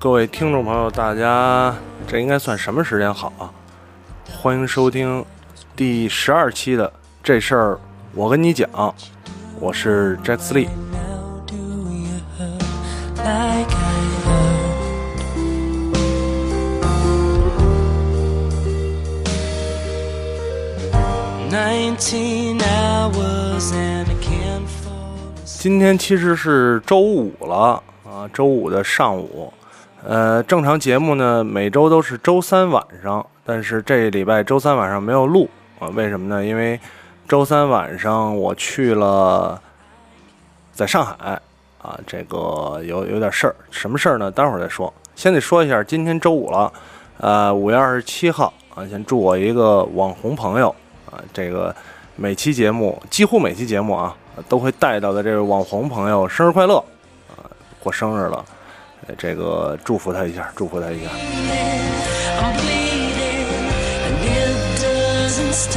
各位听众朋友，大家这应该算什么时间好啊？欢迎收听第十二期的这事儿，我跟你讲，我是 Jack Lee。今天其实是周五了啊，周五的上午。呃，正常节目呢，每周都是周三晚上，但是这礼拜周三晚上没有录啊？为什么呢？因为周三晚上我去了在上海啊，这个有有点事儿。什么事儿呢？待会儿再说。先得说一下，今天周五了，呃，五月二十七号啊，先祝我一个网红朋友啊，这个每期节目几乎每期节目啊。都会带到的这位网红朋友生日快乐啊！过生日了，这个祝福他一下，祝福他一下。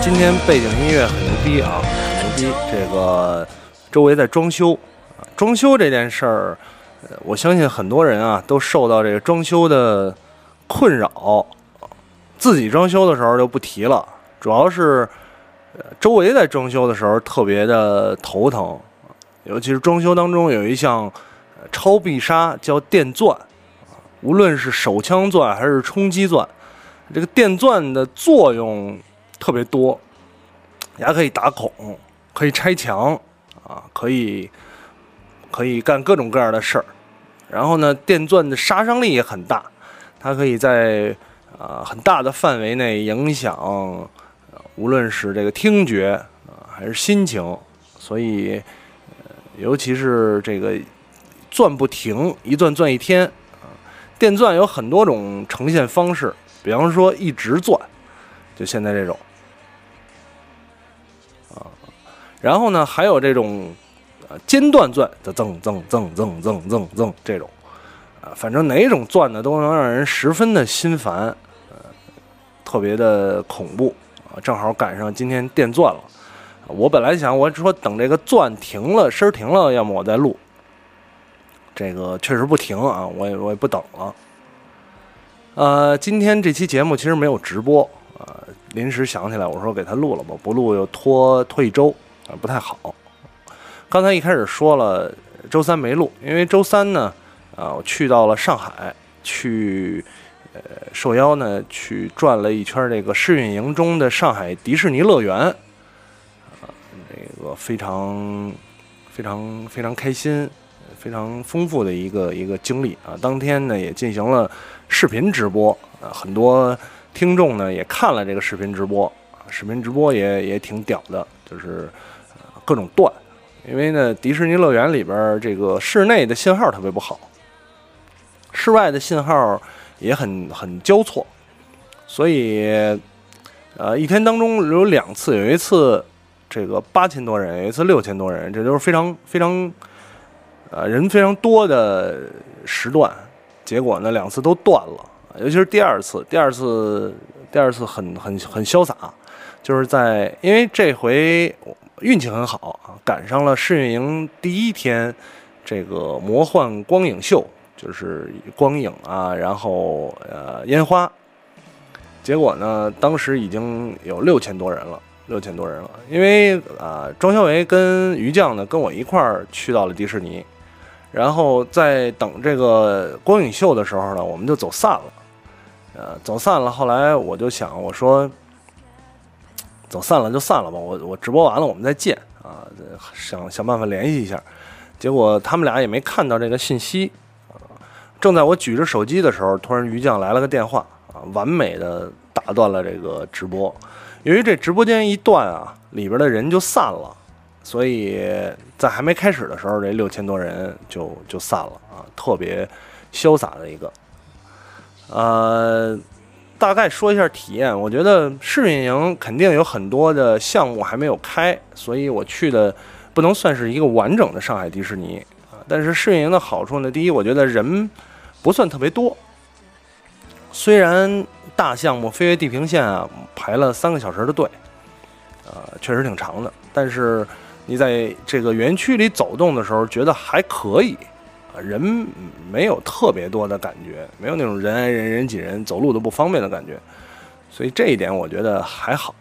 今天背景音乐很牛逼啊，很牛逼！这个周围在装修，装修这件事儿，我相信很多人啊都受到这个装修的困扰。自己装修的时候就不提了，主要是。周围在装修的时候特别的头疼，尤其是装修当中有一项超必杀叫电钻，无论是手枪钻还是冲击钻，这个电钻的作用特别多，牙可以打孔，可以拆墙啊，可以可以干各种各样的事儿。然后呢，电钻的杀伤力也很大，它可以在啊很大的范围内影响。无论是这个听觉啊，还是心情，所以，呃尤其是这个钻不停，一钻钻一天。电钻有很多种呈现方式，比方说一直钻，就现在这种啊。然后呢，还有这种啊间断钻，的增增增增增增增这种啊，反正哪种钻呢，都能让人十分的心烦，呃，特别的恐怖啊。正好赶上今天电钻了，我本来想我说等这个钻停了，声停了，要么我再录。这个确实不停啊，我也我也不等了。呃，今天这期节目其实没有直播啊，临时想起来，我说给他录了吧，不录又拖拖一周啊，不太好。刚才一开始说了，周三没录，因为周三呢，啊，我去到了上海去。呃，受邀呢去转了一圈这个试运营中的上海迪士尼乐园，啊，这个非常非常非常开心，非常丰富的一个一个经历啊。当天呢也进行了视频直播啊，很多听众呢也看了这个视频直播啊，视频直播也也挺屌的，就是各种断，因为呢迪士尼乐园里边这个室内的信号特别不好，室外的信号。也很 很交错，所以，呃，一天当中有两次，有一次这个八千多人，有一次六千多人，这都是非常非常，呃，人非常多的时段。结果呢，两次都断了，尤其是第二次，第二次，第二次很很很潇洒，就是在因为这回运气很好啊，赶上了试运营第一天，这个魔幻光影秀。就是光影啊，然后呃烟花，结果呢，当时已经有六千多人了，六千多人了。因为啊，庄小维跟于酱呢跟我一块儿去到了迪士尼，然后在等这个光影秀的时候呢，我们就走散了。呃，走散了，后来我就想，我说走散了就散了吧，我我直播完了我们再见啊，想想办法联系一下。结果他们俩也没看到这个信息啊。正在我举着手机的时候，突然于酱来了个电话啊，完美的打断了这个直播。由于这直播间一断啊，里边的人就散了，所以在还没开始的时候，这六千多人就就散了啊，特别潇洒的一个。呃，大概说一下体验，我觉得试运营肯定有很多的项目还没有开，所以我去的不能算是一个完整的上海迪士尼啊。但是试运营的好处呢，第一，我觉得人。不算特别多，虽然大项目飞越地平线啊排了三个小时的队，呃，确实挺长的，但是你在这个园区里走动的时候，觉得还可以，啊，人没有特别多的感觉，没有那种人挨人、人挤人、走路都不方便的感觉，所以这一点我觉得还好。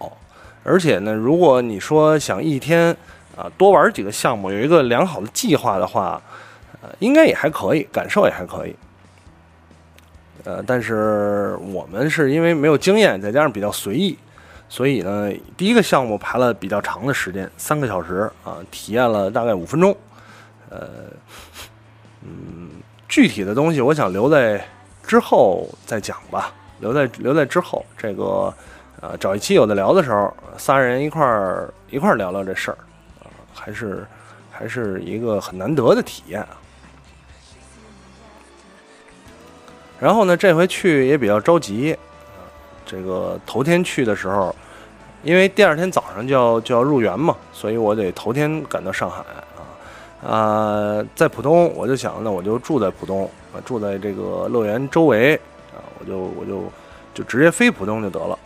而且呢，如果你说想一天啊多玩几个项目，有一个良好的计划的话，呃，应该也还可以，感受也还可以。呃，但是我们是因为没有经验，再加上比较随意，所以呢，第一个项目排了比较长的时间，三个小时啊，体验了大概五分钟。呃，嗯，具体的东西我想留在之后再讲吧，留在留在之后，这个呃找一期有的聊的时候，仨人一块儿一块儿聊聊这事儿，啊，还是还是一个很难得的体验啊。然后呢，这回去也比较着急，这个头天去的时候，因为第二天早上就要就要入园嘛，所以我得头天赶到上海啊啊，在浦东，我就想，那我就住在浦东啊，住在这个乐园周围啊，我就我就就直接飞浦东就得了。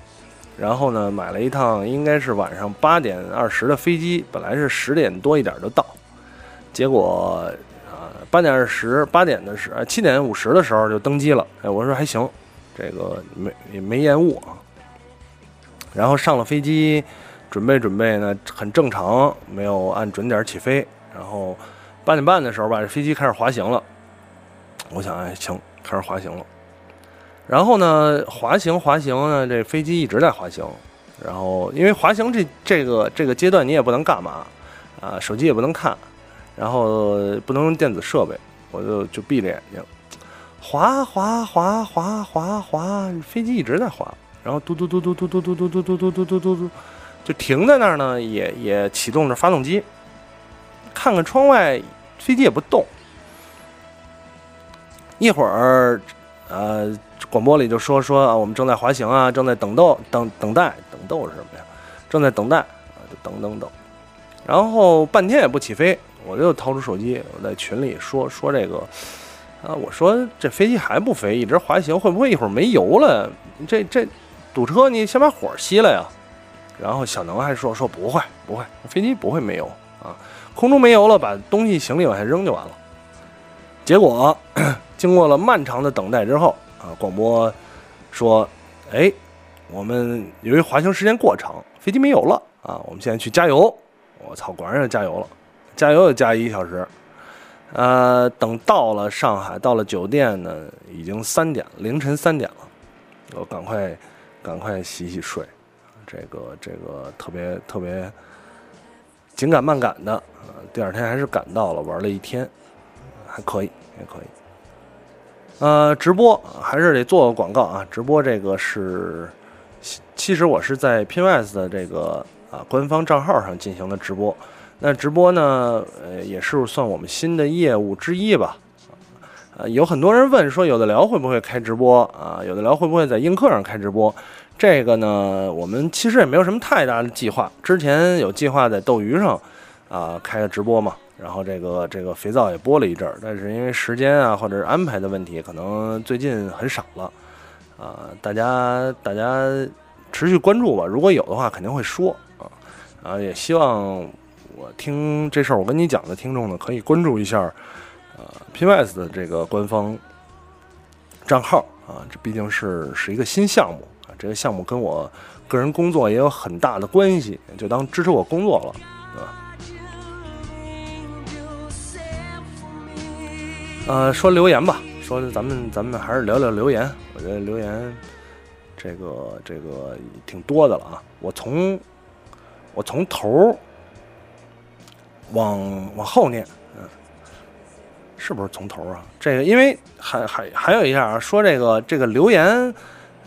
然后呢，买了一趟应该是晚上八点二十的飞机，本来是十点多一点就到，结果啊。八点二十，八点的时，七点五十的时候就登机了。哎，我说还行，这个没也没延误啊。然后上了飞机，准备准备呢，很正常，没有按准点起飞。然后八点半的时候吧，这飞机开始滑行了。我想，哎，行，开始滑行了。然后呢，滑行滑行呢，这飞机一直在滑行。然后因为滑行这这个这个阶段你也不能干嘛啊，手机也不能看。然后不能用电子设备，我就就闭着眼睛，滑滑滑滑滑滑，飞机一直在滑，然后嘟嘟嘟嘟嘟嘟嘟嘟嘟嘟嘟嘟嘟嘟，就停在那儿呢，也也启动着发动机，看看窗外，飞机也不动。一会儿，呃，广播里就说说啊，我们正在滑行啊，正在等待等等待等待是什么呀？正在等待啊，就等等等，然后半天也不起飞。我就掏出手机，我在群里说说这个，啊，我说这飞机还不飞，一直滑行，会不会一会儿没油了？这这堵车，你先把火熄了呀。然后小能还说说不会不会，飞机不会没油啊，空中没油了，把东西行李往下扔就完了。结果 经过了漫长的等待之后啊，广播说，哎，我们由于滑行时间过长，飞机没油了啊，我们现在去加油。我操，果然是加油了。加油又加一小时，呃，等到了上海，到了酒店呢，已经三点，凌晨三点了。我赶快，赶快洗洗睡。这个这个特别特别紧赶慢赶的，呃，第二天还是赶到了，玩了一天，还可以，还可以。呃，直播还是得做个广告啊，直播这个是，其实我是在 PNS 的这个啊官方账号上进行的直播。那直播呢？呃，也是算我们新的业务之一吧。呃，有很多人问说，有的聊会不会开直播啊？有的聊会不会在映客上开直播？这个呢，我们其实也没有什么太大的计划。之前有计划在斗鱼上啊开个直播嘛，然后这个这个肥皂也播了一阵儿，但是因为时间啊或者是安排的问题，可能最近很少了。啊，大家大家持续关注吧，如果有的话肯定会说啊啊，也希望。我听这事儿，我跟你讲的听众呢，可以关注一下，呃，PYS 的这个官方账号啊，这毕竟是是一个新项目啊，这个项目跟我个人工作也有很大的关系，就当支持我工作了，对吧？呃，说留言吧，说咱们咱们还是聊聊留言，我觉得留言这个这个挺多的了啊，我从我从头。往往后念，嗯，是不是从头啊？这个因为还还还有一下啊，说这个这个留言，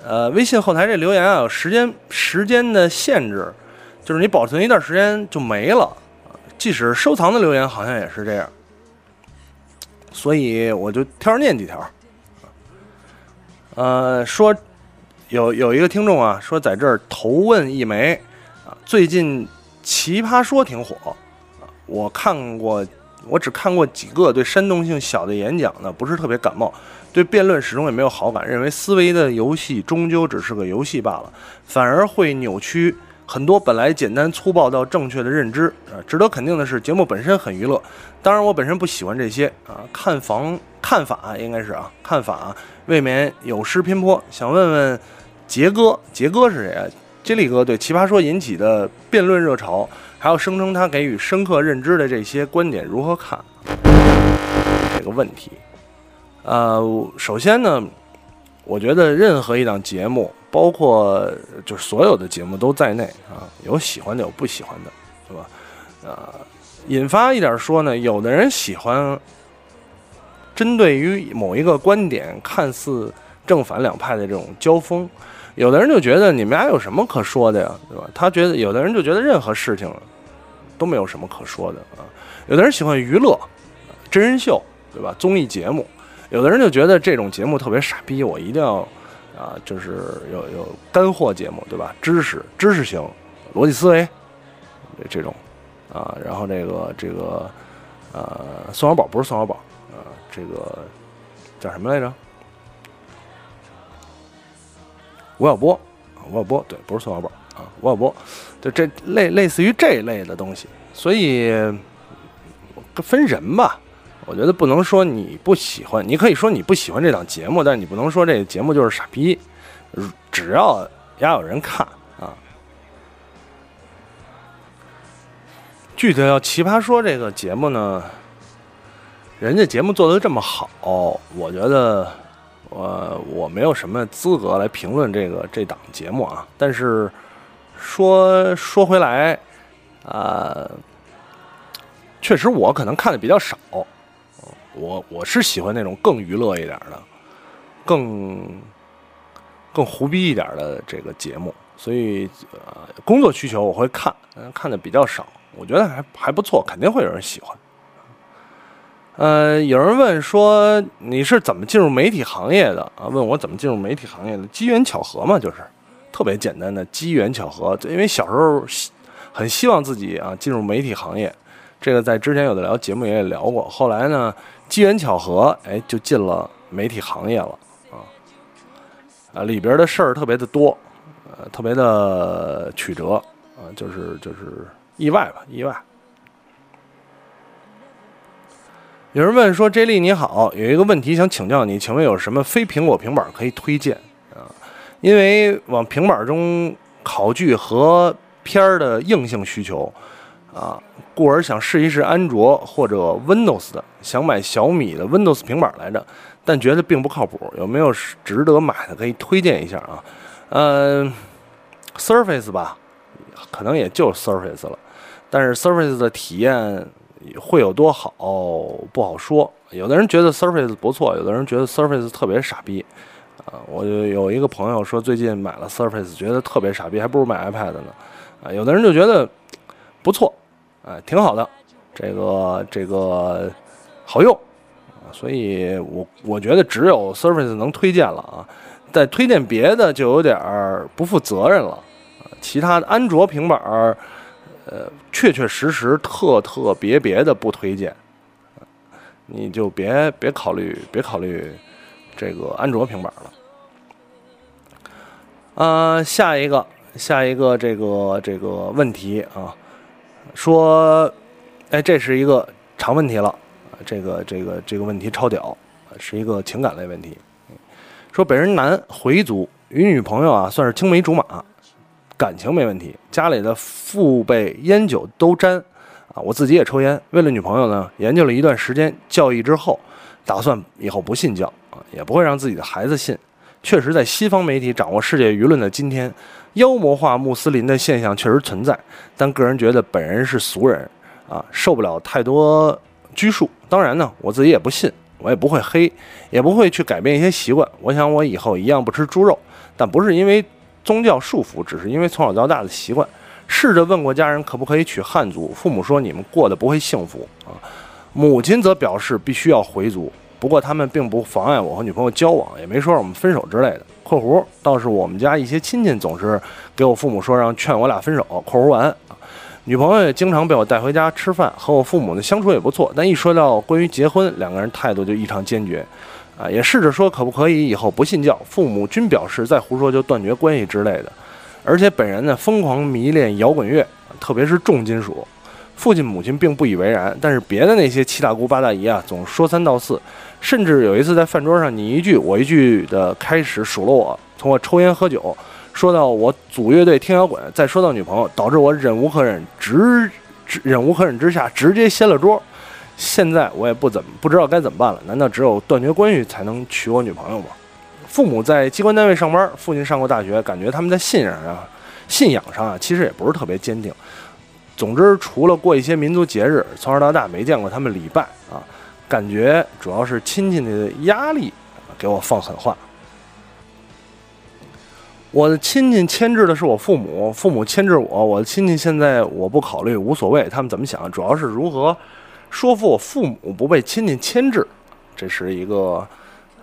呃，微信后台这留言啊有时间时间的限制，就是你保存一段时间就没了，即使收藏的留言好像也是这样，所以我就挑着念几条，呃，说有有一个听众啊，说在这儿投问一枚啊，最近奇葩说挺火。我看过，我只看过几个对煽动性小的演讲呢，不是特别感冒。对辩论始终也没有好感，认为思维的游戏终究只是个游戏罢了，反而会扭曲很多本来简单粗暴到正确的认知啊。值得肯定的是，节目本身很娱乐。当然，我本身不喜欢这些啊，看房看法应该是啊，看法未免有失偏颇。想问问杰哥，杰哥是谁啊？金立哥对《奇葩说》引起的辩论热潮，还有声称他给予深刻认知的这些观点如何看？这个问题，呃，首先呢，我觉得任何一档节目，包括就是所有的节目都在内啊，有喜欢的，有不喜欢的，对吧？呃，引发一点说呢，有的人喜欢针对于某一个观点，看似正反两派的这种交锋。有的人就觉得你们俩有什么可说的呀，对吧？他觉得有的人就觉得任何事情都没有什么可说的啊。有的人喜欢娱乐，真人秀，对吧？综艺节目。有的人就觉得这种节目特别傻逼，我一定要啊，就是有有干货节目，对吧？知识知识型，逻辑思维这种啊。然后这个这个呃，宋小宝不是宋小宝啊，这个叫什么来着？吴晓波，吴晓波，对，不是宋小宝啊，吴晓波，就这类类似于这一类的东西，所以分人吧，我觉得不能说你不喜欢，你可以说你不喜欢这档节目，但你不能说这个节目就是傻逼，只要要有人看啊。具体要奇葩说这个节目呢，人家节目做的这么好，我觉得。我我没有什么资格来评论这个这档节目啊，但是说说回来，啊，确实我可能看的比较少，我我是喜欢那种更娱乐一点的，更更胡逼一点的这个节目，所以呃工作需求我会看，看的比较少，我觉得还还不错，肯定会有人喜欢。呃，有人问说你是怎么进入媒体行业的啊？问我怎么进入媒体行业的？机缘巧合嘛，就是特别简单的机缘巧合。因为小时候很希望自己啊进入媒体行业，这个在之前有的聊节目也聊过。后来呢，机缘巧合，哎，就进了媒体行业了啊啊，里边的事儿特别的多，呃，特别的曲折啊，就是就是意外吧，意外。有人问说：“J 莉你好，有一个问题想请教你，请问有什么非苹果平板可以推荐啊？因为往平板中考据和片儿的硬性需求啊，故而想试一试安卓或者 Windows 的，想买小米的 Windows 平板来着，但觉得并不靠谱，有没有值得买的可以推荐一下啊？嗯，Surface 吧，可能也就 Surface 了，但是 Surface 的体验。会有多好不好说，有的人觉得 Surface 不错，有的人觉得 Surface 特别傻逼，啊，我就有一个朋友说最近买了 Surface，觉得特别傻逼，还不如买 iPad 呢，啊，有的人就觉得不错，哎，挺好的，这个这个好用，啊，所以我我觉得只有 Surface 能推荐了啊，再推荐别的就有点不负责任了，其他的安卓平板儿。呃，确确实实、特特别别的不推荐，你就别别考虑，别考虑这个安卓平板了。啊，下一个，下一个这个这个问题啊，说，哎，这是一个长问题了，这个这个这个问题超屌，是一个情感类问题。说本人男，回族，与女朋友啊算是青梅竹马。感情没问题，家里的父辈烟酒都沾，啊，我自己也抽烟。为了女朋友呢，研究了一段时间教义之后，打算以后不信教啊，也不会让自己的孩子信。确实，在西方媒体掌握世界舆论的今天，妖魔化穆斯林的现象确实存在。但个人觉得本人是俗人啊，受不了太多拘束。当然呢，我自己也不信，我也不会黑，也不会去改变一些习惯。我想我以后一样不吃猪肉，但不是因为。宗教束缚只是因为从小到大的习惯。试着问过家人可不可以娶汉族，父母说你们过得不会幸福啊。母亲则表示必须要回族。不过他们并不妨碍我和女朋友交往，也没说让我们分手之类的。（括弧倒是我们家一些亲戚总是给我父母说让劝我俩分手。）（括弧完）女朋友也经常被我带回家吃饭，和我父母的相处也不错。但一说到关于结婚，两个人态度就异常坚决。啊，也试着说可不可以以后不信教，父母均表示再胡说就断绝关系之类的。而且本人呢疯狂迷恋摇滚乐，特别是重金属。父亲母亲并不以为然，但是别的那些七大姑八大姨啊，总说三道四，甚至有一次在饭桌上，你一句我一句的开始数落我，从我抽烟喝酒，说到我组乐队听摇滚，再说到女朋友，导致我忍无可忍，直直忍无可忍之下直接掀了桌。现在我也不怎么不知道该怎么办了，难道只有断绝关系才能娶我女朋友吗？父母在机关单位上班，父亲上过大学，感觉他们在信仰上、信仰上啊，其实也不是特别坚定。总之，除了过一些民族节日，从小到大没见过他们礼拜啊，感觉主要是亲戚的压力给我放狠话。我的亲戚牵制的是我父母，父母牵制我。我的亲戚现在我不考虑，无所谓，他们怎么想，主要是如何说服我父母不被亲戚牵制。这是一个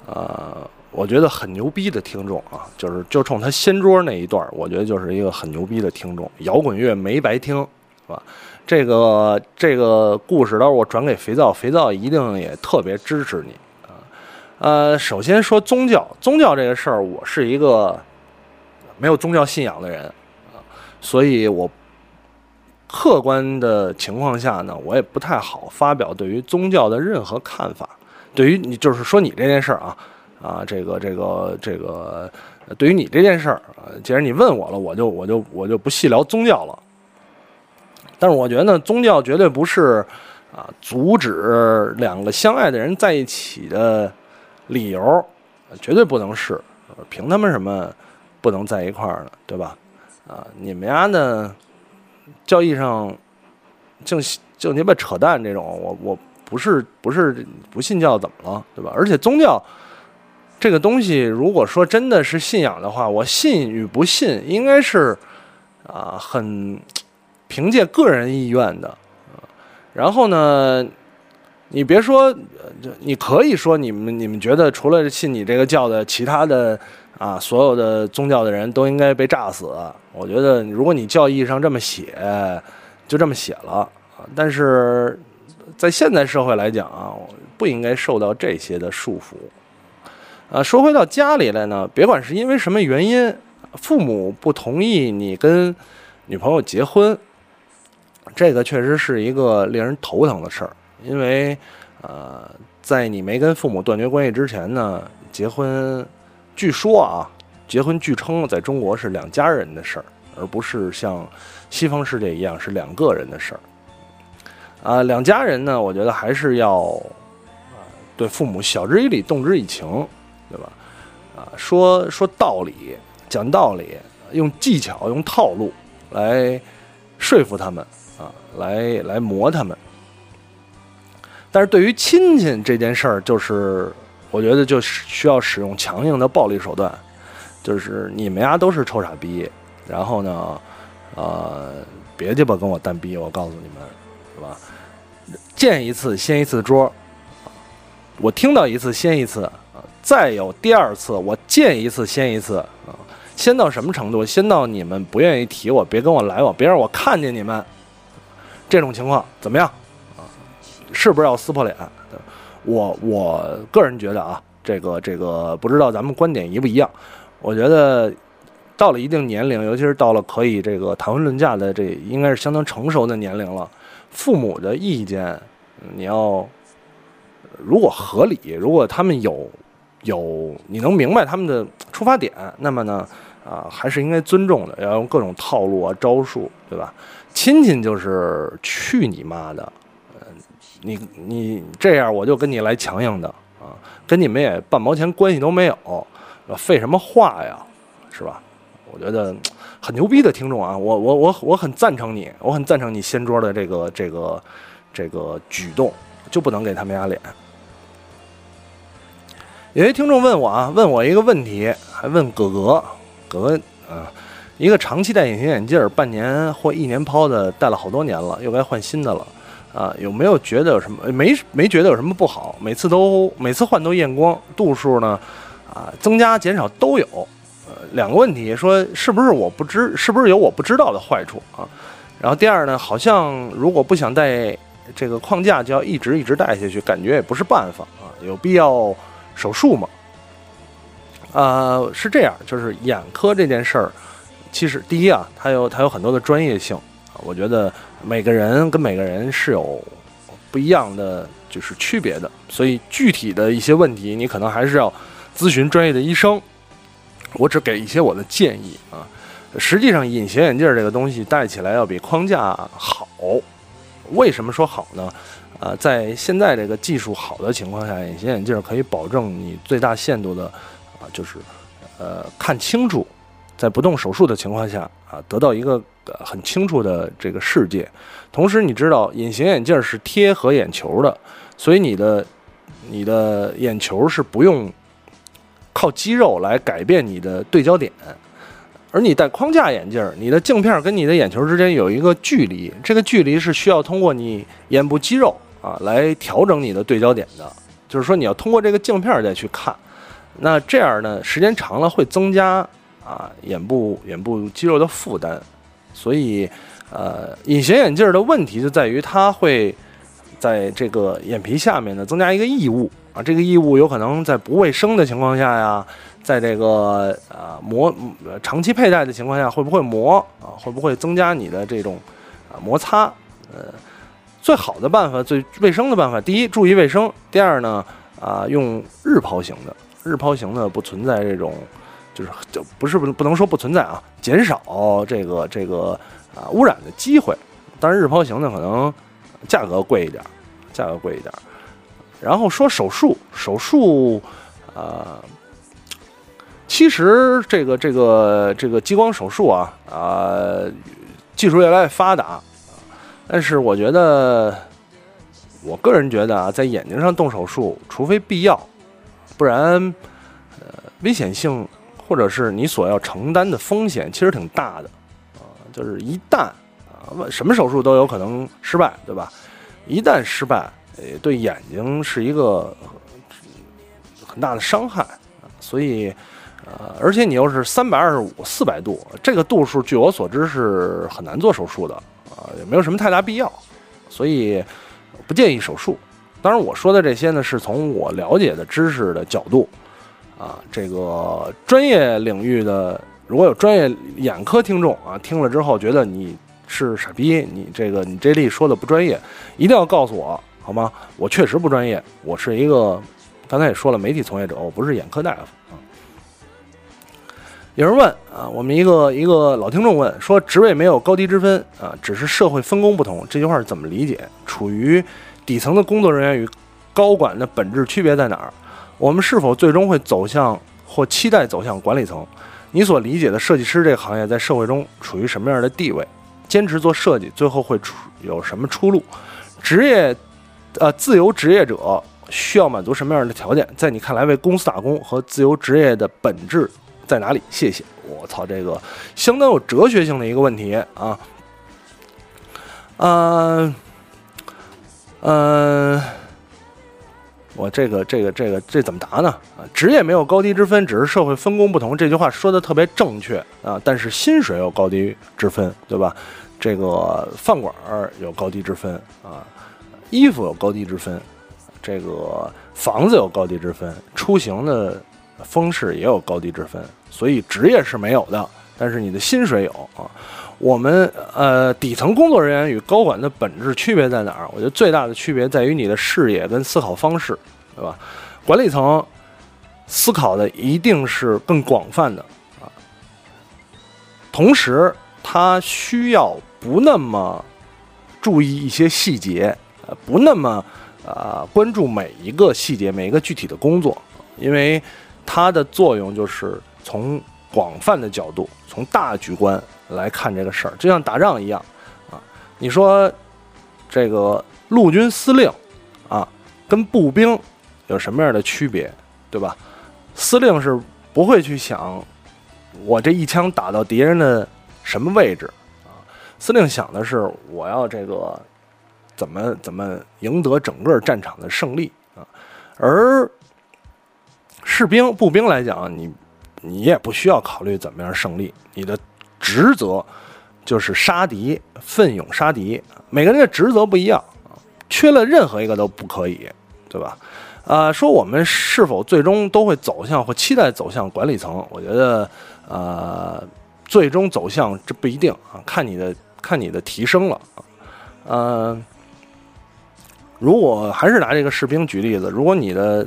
呃。我觉得很牛逼的听众啊，就是就冲他掀桌那一段，我觉得就是一个很牛逼的听众。摇滚乐没白听，是吧？这个这个故事，到时候我转给肥皂，肥皂一定也特别支持你啊。呃，首先说宗教，宗教这个事儿，我是一个没有宗教信仰的人啊，所以我客观的情况下呢，我也不太好发表对于宗教的任何看法。对于你，就是说你这件事儿啊。啊，这个这个这个，对于你这件事儿，既然你问我了，我就我就我就不细聊宗教了。但是我觉得宗教绝对不是啊阻止两个相爱的人在一起的理由，绝对不能是。凭他们什么不能在一块儿呢？对吧？啊，你们家的教义上净就你妈扯淡这种，我我不是不是不信教怎么了？对吧？而且宗教。这个东西，如果说真的是信仰的话，我信与不信，应该是啊，很凭借个人意愿的。然后呢，你别说，你可以说你们你们觉得除了信你这个教的，其他的啊，所有的宗教的人都应该被炸死。我觉得，如果你教义上这么写，就这么写了啊。但是在现代社会来讲啊，不应该受到这些的束缚。啊，说回到家里来呢，别管是因为什么原因，父母不同意你跟女朋友结婚，这个确实是一个令人头疼的事儿。因为，呃，在你没跟父母断绝关系之前呢，结婚，据说啊，结婚据称在中国是两家人的事儿，而不是像西方世界一样是两个人的事儿。啊，两家人呢，我觉得还是要，啊，对父母晓之以理，动之以情。对吧？啊，说说道理，讲道理，用技巧，用套路来说服他们啊，来来磨他们。但是对于亲戚这件事儿，就是我觉得就需要使用强硬的暴力手段，就是你们家都是臭傻逼，然后呢，呃，别鸡巴跟我单逼，我告诉你们，是吧？见一次掀一次桌，我听到一次掀一次啊。再有第二次，我见一次掀一次啊，掀到什么程度？掀到你们不愿意提我，别跟我来往，别让我看见你们。这种情况怎么样？啊，是不是要撕破脸？我我个人觉得啊，这个这个不知道咱们观点一不一样。我觉得到了一定年龄，尤其是到了可以这个谈婚论嫁的这，应该是相当成熟的年龄了。父母的意见，你要如果合理，如果他们有。有你能明白他们的出发点，那么呢，啊，还是应该尊重的，要用各种套路啊、招数，对吧？亲戚就是去你妈的，嗯，你你这样我就跟你来强硬的啊，跟你们也半毛钱关系都没有，废什么话呀，是吧？我觉得很牛逼的听众啊，我我我我很赞成你，我很赞成你掀桌的这个这个这个举动，就不能给他们压脸。有些听众问我啊，问我一个问题，还问哥哥，哥哥啊，一个长期戴隐形眼镜，半年或一年抛的，戴了好多年了，又该换新的了，啊，有没有觉得有什么？没没觉得有什么不好？每次都每次换都验光，度数呢，啊，增加减少都有，呃，两个问题，说是不是我不知，是不是有我不知道的坏处啊？然后第二呢，好像如果不想戴这个框架，就要一直一直戴下去，感觉也不是办法啊，有必要。手术吗，呃，是这样，就是眼科这件事儿，其实第一啊，它有它有很多的专业性啊，我觉得每个人跟每个人是有不一样的就是区别的，所以具体的一些问题你可能还是要咨询专业的医生。我只给一些我的建议啊。实际上，隐形眼镜这个东西戴起来要比框架好。为什么说好呢？呃，在现在这个技术好的情况下，隐形眼镜可以保证你最大限度的啊，就是呃看清楚，在不动手术的情况下啊，得到一个很清楚的这个世界。同时，你知道隐形眼镜是贴合眼球的，所以你的你的眼球是不用靠肌肉来改变你的对焦点。而你戴框架眼镜，你的镜片跟你的眼球之间有一个距离，这个距离是需要通过你眼部肌肉啊来调整你的对焦点的。就是说，你要通过这个镜片再去看，那这样呢，时间长了会增加啊眼部眼部肌肉的负担。所以，呃，隐形眼镜的问题就在于它会在这个眼皮下面呢增加一个异物啊，这个异物有可能在不卫生的情况下呀。在这个呃磨长期佩戴的情况下，会不会磨啊？会不会增加你的这种啊摩擦？呃，最好的办法、最卫生的办法，第一注意卫生，第二呢啊用日抛型的，日抛型的不存在这种，就是就不是不不能说不存在啊，减少这个这个啊污染的机会。但是日抛型的可能价格贵一点，价格贵一点。然后说手术，手术啊。其实这个这个这个激光手术啊啊，技术越来越发达，但是我觉得，我个人觉得啊，在眼睛上动手术，除非必要，不然，呃，危险性或者是你所要承担的风险其实挺大的啊。就是一旦啊，什么手术都有可能失败，对吧？一旦失败，呃，对眼睛是一个很大的伤害，所以。呃，而且你又是三百二十五、四百度，这个度数，据我所知是很难做手术的啊，也没有什么太大必要，所以不建议手术。当然，我说的这些呢，是从我了解的知识的角度啊，这个专业领域的，如果有专业眼科听众啊，听了之后觉得你是傻逼，你这个你这例说的不专业，一定要告诉我好吗？我确实不专业，我是一个刚才也说了，媒体从业者，我不是眼科大夫啊。有人问啊，我们一个一个老听众问说，职位没有高低之分啊，只是社会分工不同，这句话是怎么理解？处于底层的工作人员与高管的本质区别在哪儿？我们是否最终会走向或期待走向管理层？你所理解的设计师这个行业在社会中处于什么样的地位？坚持做设计，最后会出有什么出路？职业，呃，自由职业者需要满足什么样的条件？在你看来，为公司打工和自由职业的本质？在哪里？谢谢。我操，这个相当有哲学性的一个问题啊。嗯嗯，我这个这个这个这怎么答呢？啊，职业没有高低之分，只是社会分工不同。这句话说的特别正确啊，但是薪水有高低之分，对吧？这个饭馆有高低之分啊，衣服有高低之分，这个房子有高低之分，出行的。风势也有高低之分，所以职业是没有的，但是你的薪水有啊。我们呃底层工作人员与高管的本质区别在哪儿？我觉得最大的区别在于你的视野跟思考方式，对吧？管理层思考的一定是更广泛的啊，同时他需要不那么注意一些细节，不那么啊关注每一个细节、每一个具体的工作，因为。它的作用就是从广泛的角度，从大局观来看这个事儿，就像打仗一样啊。你说这个陆军司令啊，跟步兵有什么样的区别，对吧？司令是不会去想我这一枪打到敌人的什么位置啊，司令想的是我要这个怎么怎么赢得整个战场的胜利啊，而。士兵、步兵来讲，你你也不需要考虑怎么样胜利，你的职责就是杀敌，奋勇杀敌。每个人的职责不一样缺了任何一个都不可以，对吧？啊，说我们是否最终都会走向或期待走向管理层？我觉得，呃，最终走向这不一定啊，看你的看你的提升了啊。呃，如果还是拿这个士兵举例子，如果你的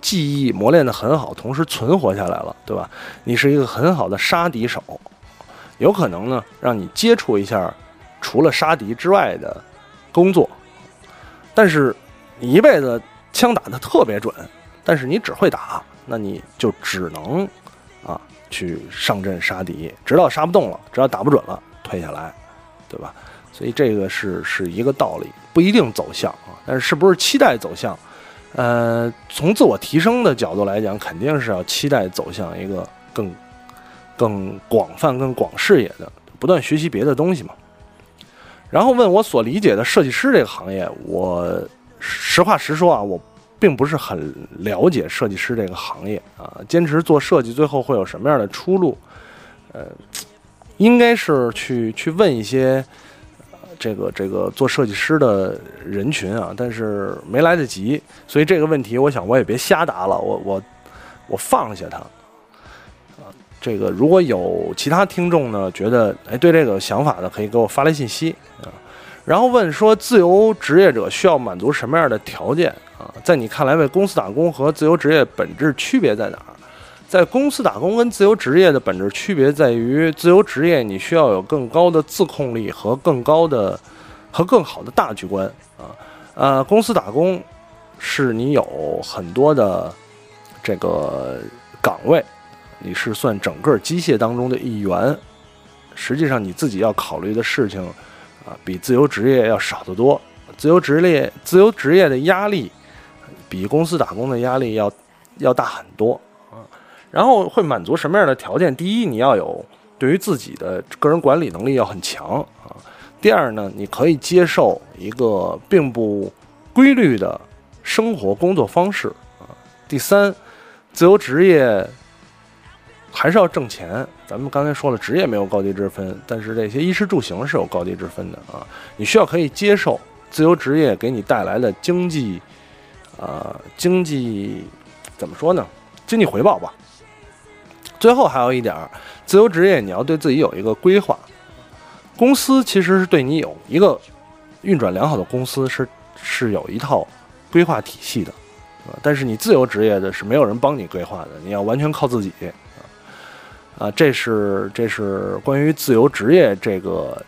技艺磨练的很好，同时存活下来了，对吧？你是一个很好的杀敌手，有可能呢让你接触一下除了杀敌之外的工作。但是你一辈子枪打的特别准，但是你只会打，那你就只能啊去上阵杀敌，直到杀不动了，直到打不准了，退下来，对吧？所以这个是是一个道理，不一定走向啊，但是是不是期待走向？呃，从自我提升的角度来讲，肯定是要期待走向一个更更广泛、更广视野的，不断学习别的东西嘛。然后问我所理解的设计师这个行业，我实话实说啊，我并不是很了解设计师这个行业啊。坚持做设计，最后会有什么样的出路？呃，应该是去去问一些。这个这个做设计师的人群啊，但是没来得及，所以这个问题，我想我也别瞎答了，我我我放下它。啊，这个如果有其他听众呢，觉得哎对这个想法的，可以给我发来信息啊。然后问说，自由职业者需要满足什么样的条件啊？在你看来，为公司打工和自由职业本质区别在哪儿？在公司打工跟自由职业的本质区别在于，自由职业你需要有更高的自控力和更高的和更好的大局观啊。呃，公司打工是你有很多的这个岗位，你是算整个机械当中的一员。实际上你自己要考虑的事情啊，比自由职业要少得多。自由职业自由职业的压力比公司打工的压力要要大很多。然后会满足什么样的条件？第一，你要有对于自己的个人管理能力要很强啊。第二呢，你可以接受一个并不规律的生活工作方式啊。第三，自由职业还是要挣钱。咱们刚才说了，职业没有高低之分，但是这些衣食住行是有高低之分的啊。你需要可以接受自由职业给你带来的经济，呃，经济怎么说呢？经济回报吧。最后还有一点儿，自由职业你要对自己有一个规划。公司其实是对你有一个运转良好的公司是是有一套规划体系的，但是你自由职业的是没有人帮你规划的，你要完全靠自己啊。这是这是关于自由职业这个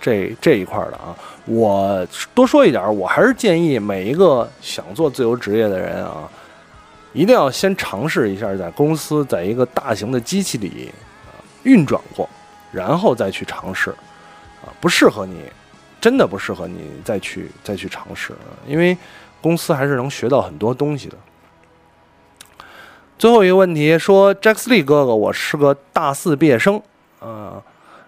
这这一块的啊。我多说一点，我还是建议每一个想做自由职业的人啊。一定要先尝试一下，在公司，在一个大型的机器里运转过，然后再去尝试，啊，不适合你，真的不适合你再去再去尝试，因为公司还是能学到很多东西的。最后一个问题说，j a c k Lee 哥哥，我是个大四毕业生，呃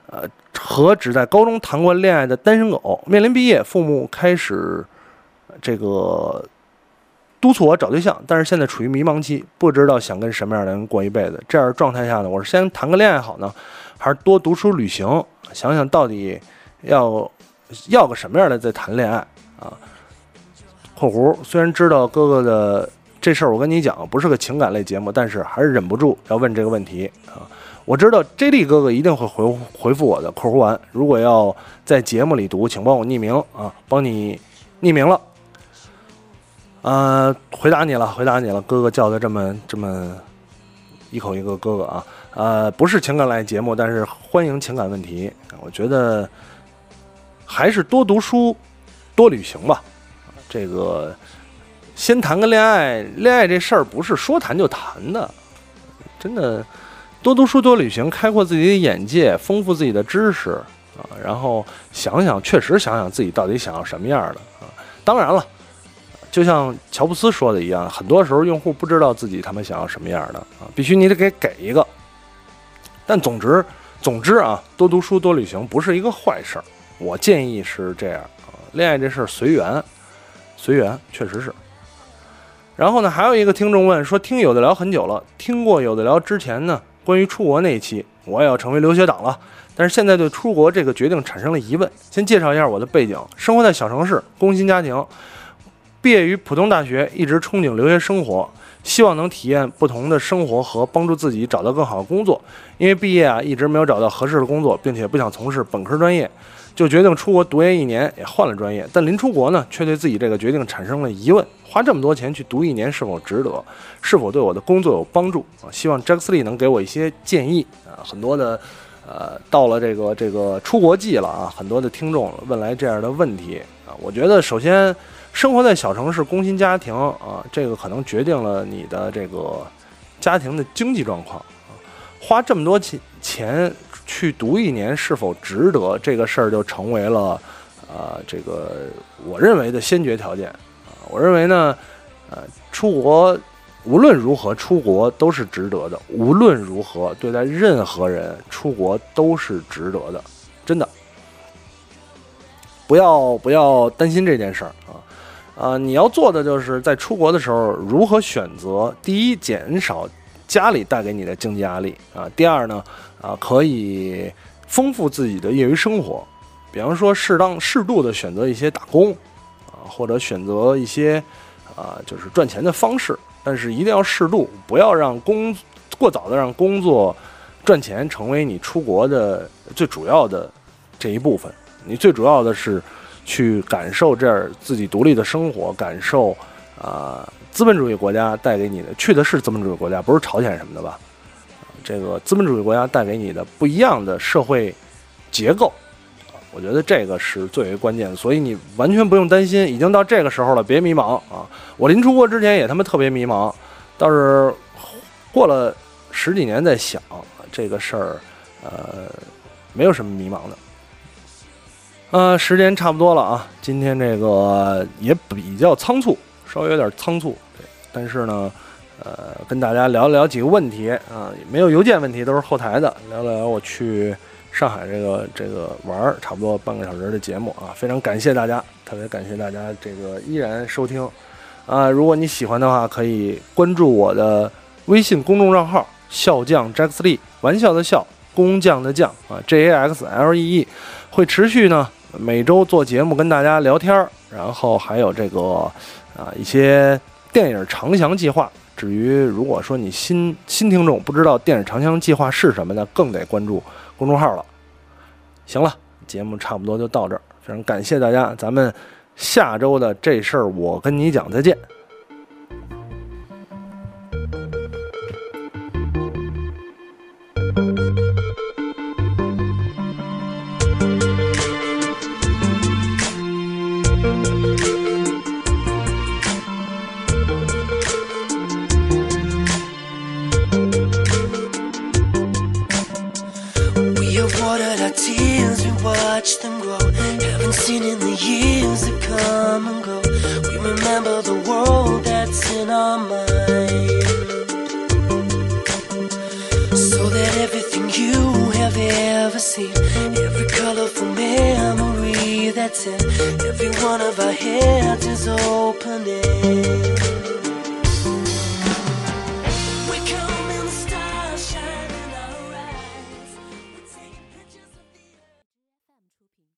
呃，和只在高中谈过恋爱的单身狗，面临毕业，父母开始这个。督促我找对象，但是现在处于迷茫期，不知道想跟什么样的人过一辈子。这样状态下呢，我是先谈个恋爱好呢，还是多读书旅行？想想到底要要个什么样的再谈恋爱啊？（括弧）虽然知道哥哥的这事儿，我跟你讲不是个情感类节目，但是还是忍不住要问这个问题啊！我知道 J D 哥哥一定会回回复我的。（括弧完）如果要在节目里读，请帮我匿名啊，帮你匿名了。呃，回答你了，回答你了，哥哥叫的这么这么一口一个哥哥啊，呃，不是情感类节目，但是欢迎情感问题。我觉得还是多读书，多旅行吧。这个先谈个恋爱，恋爱这事儿不是说谈就谈的，真的多读书多旅行，开阔自己的眼界，丰富自己的知识啊，然后想想，确实想想自己到底想要什么样的啊。当然了。就像乔布斯说的一样，很多时候用户不知道自己他们想要什么样的啊，必须你得给给一个。但总之，总之啊，多读书多旅行不是一个坏事儿，我建议是这样啊。恋爱这事儿随缘，随缘确实是。然后呢，还有一个听众问说，听有的聊很久了，听过有的聊之前呢，关于出国那一期，我也要成为留学党了，但是现在对出国这个决定产生了疑问。先介绍一下我的背景，生活在小城市，工薪家庭。毕业于普通大学，一直憧憬留学生活。希望能体验不同的生活和帮助自己找到更好的工作。因为毕业啊一直没有找到合适的工作，并且不想从事本科专业，就决定出国读研一年，也换了专业。但临出国呢，却对自己这个决定产生了疑问：花这么多钱去读一年是否值得？是否对我的工作有帮助？啊，希望 Jack Lee 能给我一些建议啊。很多的，呃，到了这个这个出国季了啊，很多的听众问来这样的问题啊。我觉得首先。生活在小城市，工薪家庭啊，这个可能决定了你的这个家庭的经济状况啊。花这么多钱钱去读一年是否值得，这个事儿就成为了呃这个我认为的先决条件啊。我认为呢，呃，出国无论如何出国都是值得的，无论如何对待任何人出国都是值得的，真的，不要不要担心这件事儿啊。啊，你要做的就是在出国的时候如何选择。第一，减少家里带给你的经济压力啊。第二呢，啊，可以丰富自己的业余生活，比方说适当适度的选择一些打工啊，或者选择一些啊，就是赚钱的方式。但是一定要适度，不要让工过早的让工作赚钱成为你出国的最主要的这一部分。你最主要的是。去感受这儿自己独立的生活，感受啊资本主义国家带给你的，去的是资本主义国家，不是朝鲜什么的吧？这个资本主义国家带给你的不一样的社会结构，我觉得这个是最为关键的。所以你完全不用担心，已经到这个时候了，别迷茫啊！我临出国之前也他妈特别迷茫，倒是过了十几年再想这个事儿，呃，没有什么迷茫的。呃，时间差不多了啊，今天这个也比较仓促，稍微有点仓促，对但是呢，呃，跟大家聊聊几个问题啊，没有邮件问题，都是后台的，聊聊我去上海这个这个玩儿，差不多半个小时的节目啊，非常感谢大家，特别感谢大家这个依然收听啊，如果你喜欢的话，可以关注我的微信公众账号“笑匠 Jack Lee”，玩笑的笑，工匠的匠啊，J A X L E E，会持续呢。每周做节目跟大家聊天儿，然后还有这个啊一些电影长翔计划。至于如果说你新新听众不知道电影长翔计划是什么呢，更得关注公众号了。行了，节目差不多就到这儿，非常感谢大家，咱们下周的这事儿我跟你讲再见。